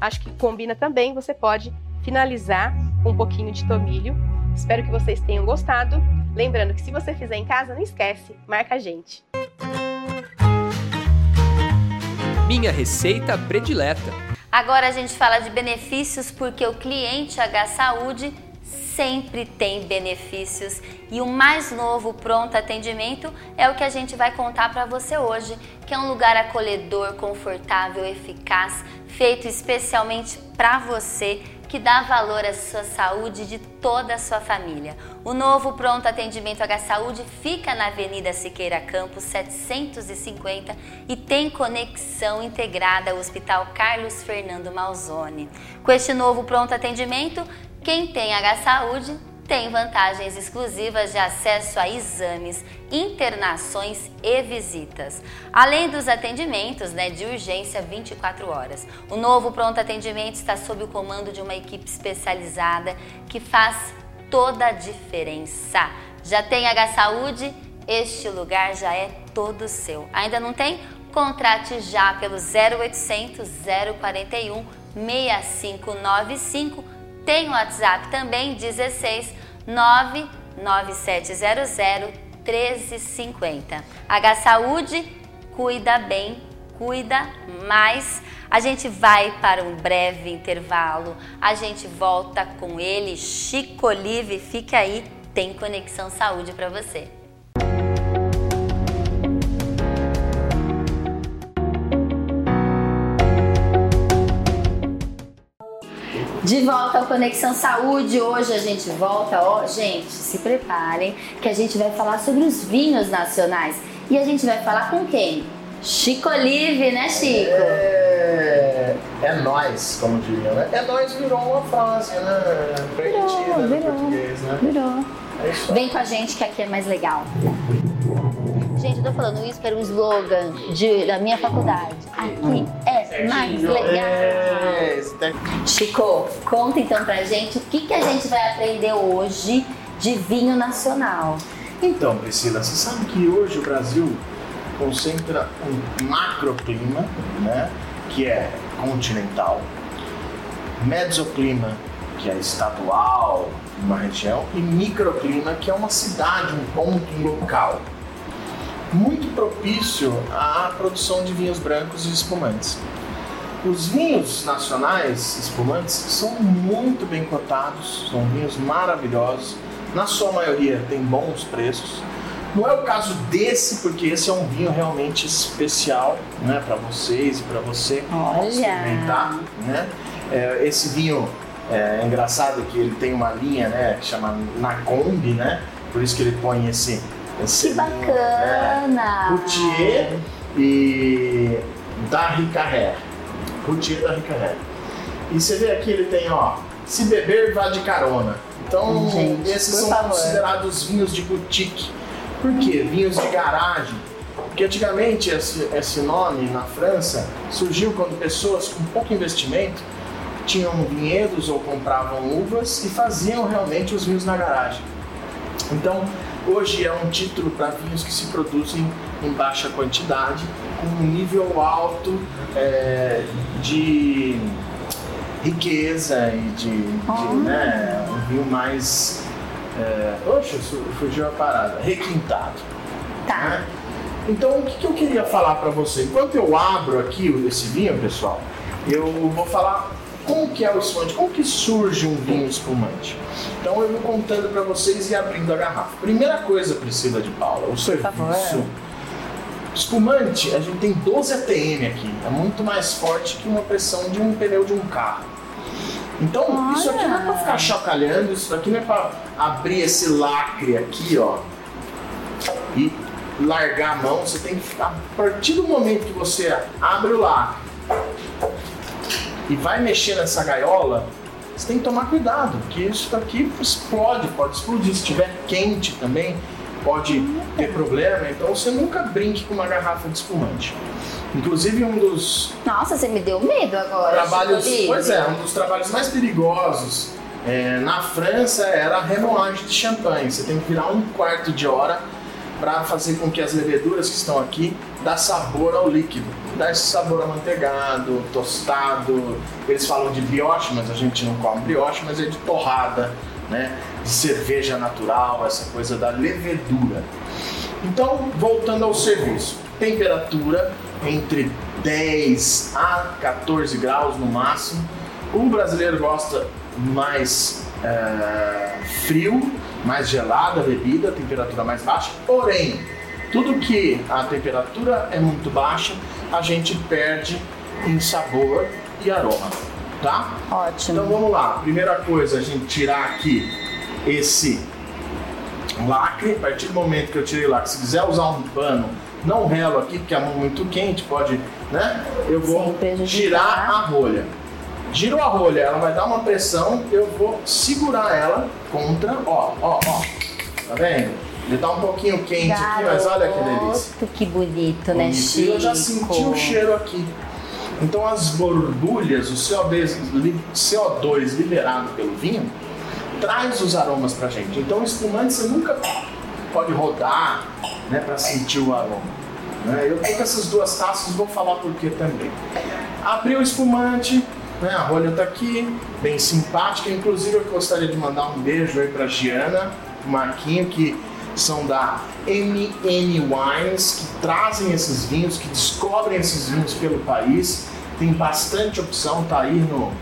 acho que combina também. Você pode finalizar com um pouquinho de tomilho. Espero que vocês tenham gostado. Lembrando que se você fizer em casa, não esquece, marca a gente. Minha receita predileta. Agora a gente fala de benefícios porque o cliente H Saúde sempre tem benefícios e o mais novo pronto atendimento é o que a gente vai contar para você hoje, que é um lugar acolhedor, confortável, eficaz, feito especialmente para você que dá valor à sua saúde e de toda a sua família. O novo Pronto Atendimento H Saúde fica na Avenida Siqueira Campos 750 e tem conexão integrada ao Hospital Carlos Fernando Malzone. Com este novo Pronto Atendimento, quem tem H Saúde tem vantagens exclusivas de acesso a exames, internações e visitas, além dos atendimentos né, de urgência 24 horas. O novo pronto atendimento está sob o comando de uma equipe especializada que faz toda a diferença. Já tem H Saúde? Este lugar já é todo seu. Ainda não tem? Contrate já pelo 0800 041 6595. Tem o WhatsApp também 16 99700 1350. H Saúde, cuida bem, cuida mais. A gente vai para um breve intervalo. A gente volta com ele, Chico Olive. Fique aí, tem Conexão Saúde para você. De volta ao Conexão Saúde, hoje a gente volta, ó, gente, se preparem que a gente vai falar sobre os vinhos nacionais. E a gente vai falar com quem? Chico Olive, né, Chico? É, é nós, como diriam, né? É nós virou uma frase, né? No virou, português, né? Virou. É. Vem com a gente que aqui é mais legal. Gente, eu tô falando isso para um slogan de, da minha faculdade. Aqui é mais legal. É, tem- Chico, conta então pra gente o que, que a gente vai aprender hoje de vinho nacional. Então, Priscila, você sabe que hoje o Brasil concentra um macroclima, né? Que é continental, mesoclima, que é estadual, uma região, e microclima, que é uma cidade, um ponto, um local. Muito propício à produção de vinhos brancos e espumantes. Os vinhos nacionais espumantes são muito bem cotados, são vinhos maravilhosos. Na sua maioria tem bons preços. Não é o caso desse, porque esse é um vinho realmente especial, né, para vocês e para você Olha! experimentar, né? É, esse vinho é engraçado que ele tem uma linha, né, que chama Nacombe, né? Por isso que ele põe esse esse Que vinho, né? bacana! Routier e da Ricarré. Routier da Ricarré. E você vê aqui ele tem, ó, se beber vá de carona. Então, Gente, esses são favor. considerados vinhos de boutique. Por quê? Vinhos de garagem. Porque antigamente esse, esse nome na França surgiu quando pessoas com pouco investimento tinham vinhedos ou compravam uvas e faziam realmente os vinhos na garagem. Então, hoje é um título para vinhos que se produzem em baixa quantidade, um nível alto é, de riqueza e de, de, né, um vinho mais. É, oxe, fugiu a parada. Requintado. Tá. Então, o que, que eu queria falar para você? Enquanto eu abro aqui o- esse vinho, pessoal, eu vou falar como que é o espumante, como que surge um vinho espumante. Então, eu vou contando para vocês e abrindo a garrafa. Primeira coisa, Priscila de Paula, o serviço. Espumante, a gente tem 12 ATM aqui. É muito mais forte que uma pressão de um pneu de um carro. Então, isso aqui não é pra ficar chocalhando, isso aqui não é pra abrir esse lacre aqui, ó, e largar a mão. Você tem que ficar, a partir do momento que você abre o lacre e vai mexer nessa gaiola, você tem que tomar cuidado, porque isso daqui explode, pode explodir. Se estiver quente também, pode ter problema. Então você nunca brinque com uma garrafa de espumante. Inclusive um dos Nossa, você me deu medo agora. trabalhos, pois é, um dos trabalhos mais perigosos é, na França era a remoagem de champanhe. Você tem que virar um quarto de hora para fazer com que as leveduras que estão aqui dá sabor ao líquido, dá esse sabor amanteigado, tostado. Eles falam de brioche, mas a gente não come brioche, mas é de torrada, né? De cerveja natural, essa coisa da levedura. Então, voltando ao serviço, temperatura entre 10 a 14 graus no máximo. O brasileiro gosta mais eh, frio, mais gelada a bebida, temperatura mais baixa. Porém, tudo que a temperatura é muito baixa, a gente perde em sabor e aroma, tá? Ótimo. Então vamos lá. Primeira coisa, a gente tirar aqui esse lacre. A partir do momento que eu tirei o lacre, se quiser usar um pano, não relo aqui, porque a mão é muito quente, pode, né? Eu vou tirar a rolha. Girou a rolha, ela vai dar uma pressão, eu vou segurar ela contra, ó, ó, ó. Tá vendo? Ele tá um pouquinho quente Garoto, aqui, mas olha que delícia. Que bonito, né, Chico? Eu já senti o cheiro aqui. Então as borbulhas, o CO2, CO2 liberado pelo vinho, traz os aromas pra gente. Então o espumante você nunca pode rodar né, para sentir o aroma. Né? Eu tenho essas duas taças, vou falar por que também. Abri o espumante, né, a rolha tá aqui, bem simpática. Inclusive eu gostaria de mandar um beijo aí pra Giana, Marquinho, que são da MN Wines, que trazem esses vinhos, que descobrem esses vinhos pelo país. Tem bastante opção, tá aí no,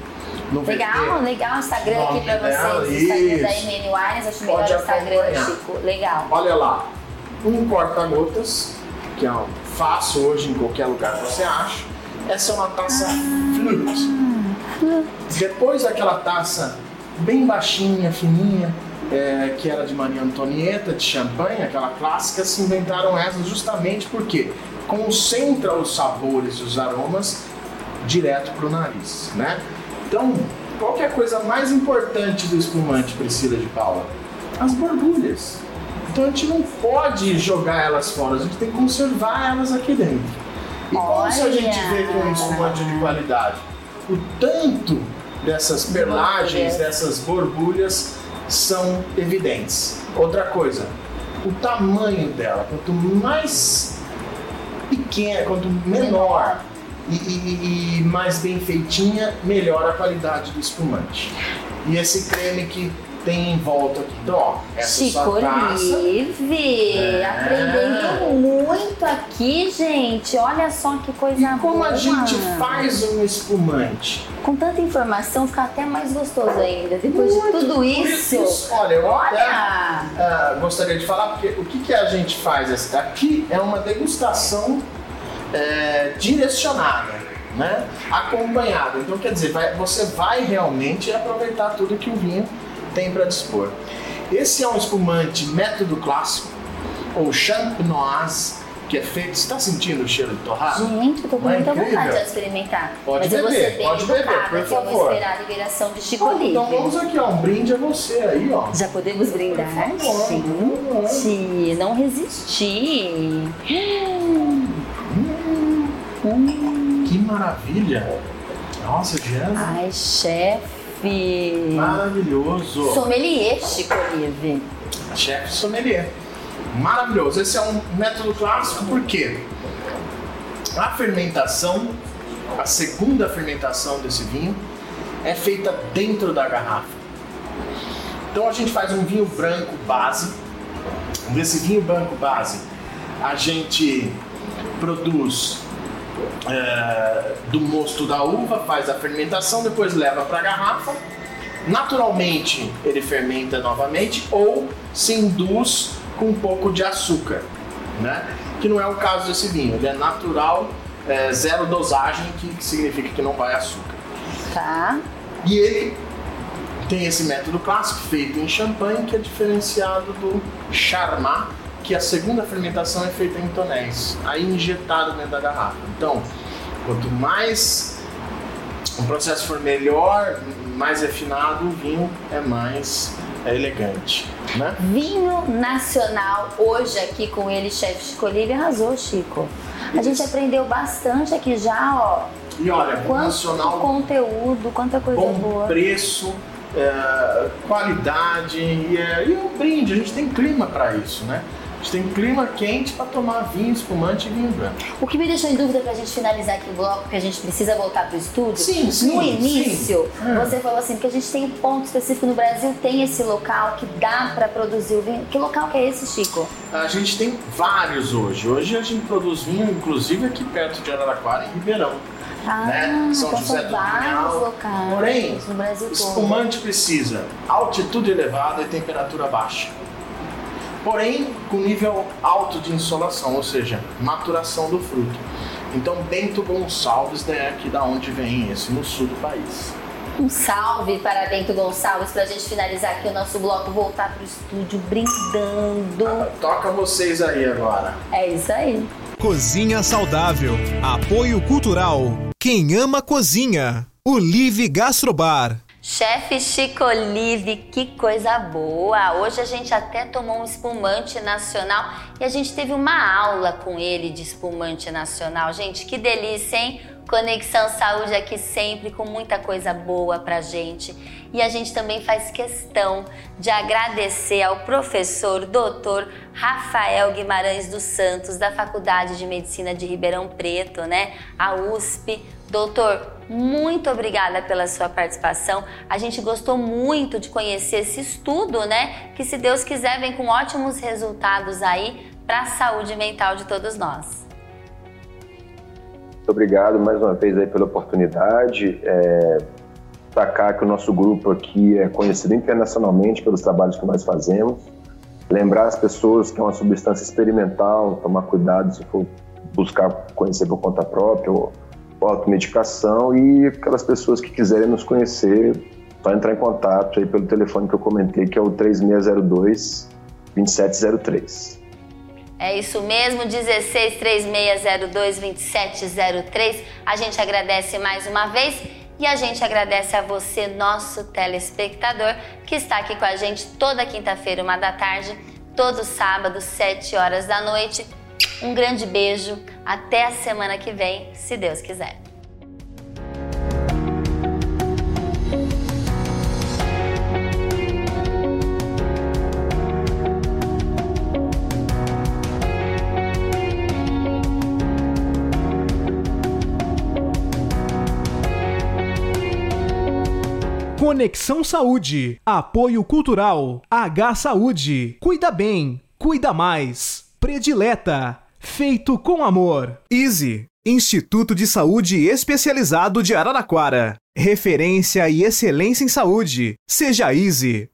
no legal, legal o Instagram aqui pra vocês. Instagram da MN Wines, acho melhor o Instagram, Chico. Legal. Olha lá, um corta-gotas, que é fácil hoje em qualquer lugar que você acha. Essa é uma taça ah. Depois daquela taça bem baixinha, fininha, é, que era de Maria Antonieta, de champanhe, aquela clássica, se inventaram essas justamente porque concentra os sabores e os aromas direto para o nariz, né? Então, qual é a coisa mais importante do espumante, Priscila de Paula? As borbulhas. Então a gente não pode jogar elas fora, a gente tem que conservar elas aqui dentro. E como se a gente vê que um espumante de qualidade? O tanto dessas perlagens, dessas borbulhas são evidentes. Outra coisa, o tamanho dela, quanto mais pequena, quanto menor e, e, e, mais bem feitinha, melhor a qualidade do espumante. E esse creme que tem em volta aqui. Então, ó, essa Chico Olive, é. aprendendo muito aqui, gente. Olha só que coisa e como boa. a gente faz um espumante? Com tanta informação, fica até mais gostoso ainda. Depois muito, de tudo isso. isso. Olha, eu olha. Até, uh, gostaria de falar, porque o que, que a gente faz? Aqui é uma degustação é, direcionada. Né? acompanhado. Então, quer dizer, vai, você vai realmente aproveitar tudo que o vinho tem para dispor. Esse é um espumante método clássico, ou champenoise, que é feito. Você está sentindo o cheiro de torrado? Gente, eu tô com é muita vontade de experimentar. Pode Mas beber, pode beber, por favor. Eu vou esperar a liberação de Chico. Então vamos aqui, ó, um brinde a você aí, ó. Já podemos brindar? Gente, não resisti. Hum, [gasps] que maravilha! Nossa, Diana. Ai, chefe. Maravilhoso. Sommelier, Chico Olive. Chefe sommelier. Maravilhoso. Esse é um método clássico porque a fermentação, a segunda fermentação desse vinho, é feita dentro da garrafa. Então a gente faz um vinho branco base. Desse vinho branco base, a gente produz é, do mosto da uva, faz a fermentação, depois leva para a garrafa. Naturalmente ele fermenta novamente ou se induz com um pouco de açúcar, né? Que não é o caso desse vinho, ele é natural, é, zero dosagem, que significa que não vai açúcar. Tá. E ele tem esse método clássico feito em champanhe que é diferenciado do charmat, que a segunda fermentação é feita em tonéis, aí injetado dentro da garrafa. Então, quanto mais o processo for melhor, mais refinado, o vinho é mais é elegante. Né? Vinho nacional, hoje aqui com ele, chefe Chico Olive, arrasou, Chico. A gente aprendeu bastante aqui já, ó. E olha, quanto nacional. conteúdo, quanta coisa bom boa. preço, é, qualidade e, é, e um brinde. A gente tem clima para isso, né? A gente tem clima quente para tomar vinho espumante e vinho branco. O que me deixou em dúvida para a gente finalizar aqui o bloco, porque a gente precisa voltar para o estúdio. Sim, sim, no início, sim. você falou assim, que a gente tem um ponto específico no Brasil, tem esse local que dá para produzir o vinho. Que local que é esse, Chico? A gente tem vários hoje. Hoje a gente produz vinho, inclusive aqui perto de Araraquara, em Ribeirão. Ah, né? São então José do vários locais Porém, no Brasil todo. espumante precisa altitude elevada e temperatura baixa porém com nível alto de insolação, ou seja, maturação do fruto. Então Bento Gonçalves é aqui da onde vem esse, no sul do país. Um salve para Bento Gonçalves para a gente finalizar aqui o nosso bloco, voltar para o estúdio brindando. Ah, toca vocês aí agora. É isso aí. Cozinha Saudável. Apoio Cultural. Quem ama cozinha. Olive Gastrobar. Chefe Chico Olive, que coisa boa! Hoje a gente até tomou um espumante nacional e a gente teve uma aula com ele de espumante nacional. Gente, que delícia, hein? Conexão Saúde aqui sempre com muita coisa boa pra gente. E a gente também faz questão de agradecer ao professor doutor Rafael Guimarães dos Santos, da Faculdade de Medicina de Ribeirão Preto, né? A USP. Doutor, muito obrigada pela sua participação. A gente gostou muito de conhecer esse estudo, né? Que se Deus quiser vem com ótimos resultados aí para a saúde mental de todos nós. Muito obrigado mais uma vez aí pela oportunidade. É, destacar que o nosso grupo aqui é conhecido internacionalmente pelos trabalhos que nós fazemos. Lembrar as pessoas que é uma substância experimental, tomar cuidado se for buscar conhecer por conta própria ou automedicação e aquelas pessoas que quiserem nos conhecer, só entrar em contato aí pelo telefone que eu comentei, que é o 3602 2703. É isso mesmo, 16 3602 2703. A gente agradece mais uma vez e a gente agradece a você, nosso telespectador, que está aqui com a gente toda quinta-feira, uma da tarde, todo sábado, 7 horas da noite. Um grande beijo, até a semana que vem, se Deus quiser. Conexão Saúde, Apoio Cultural, H Saúde, Cuida Bem, Cuida Mais, Predileta, Feito com Amor, Easy, Instituto de Saúde Especializado de Araraquara, referência e excelência em saúde, seja Easy.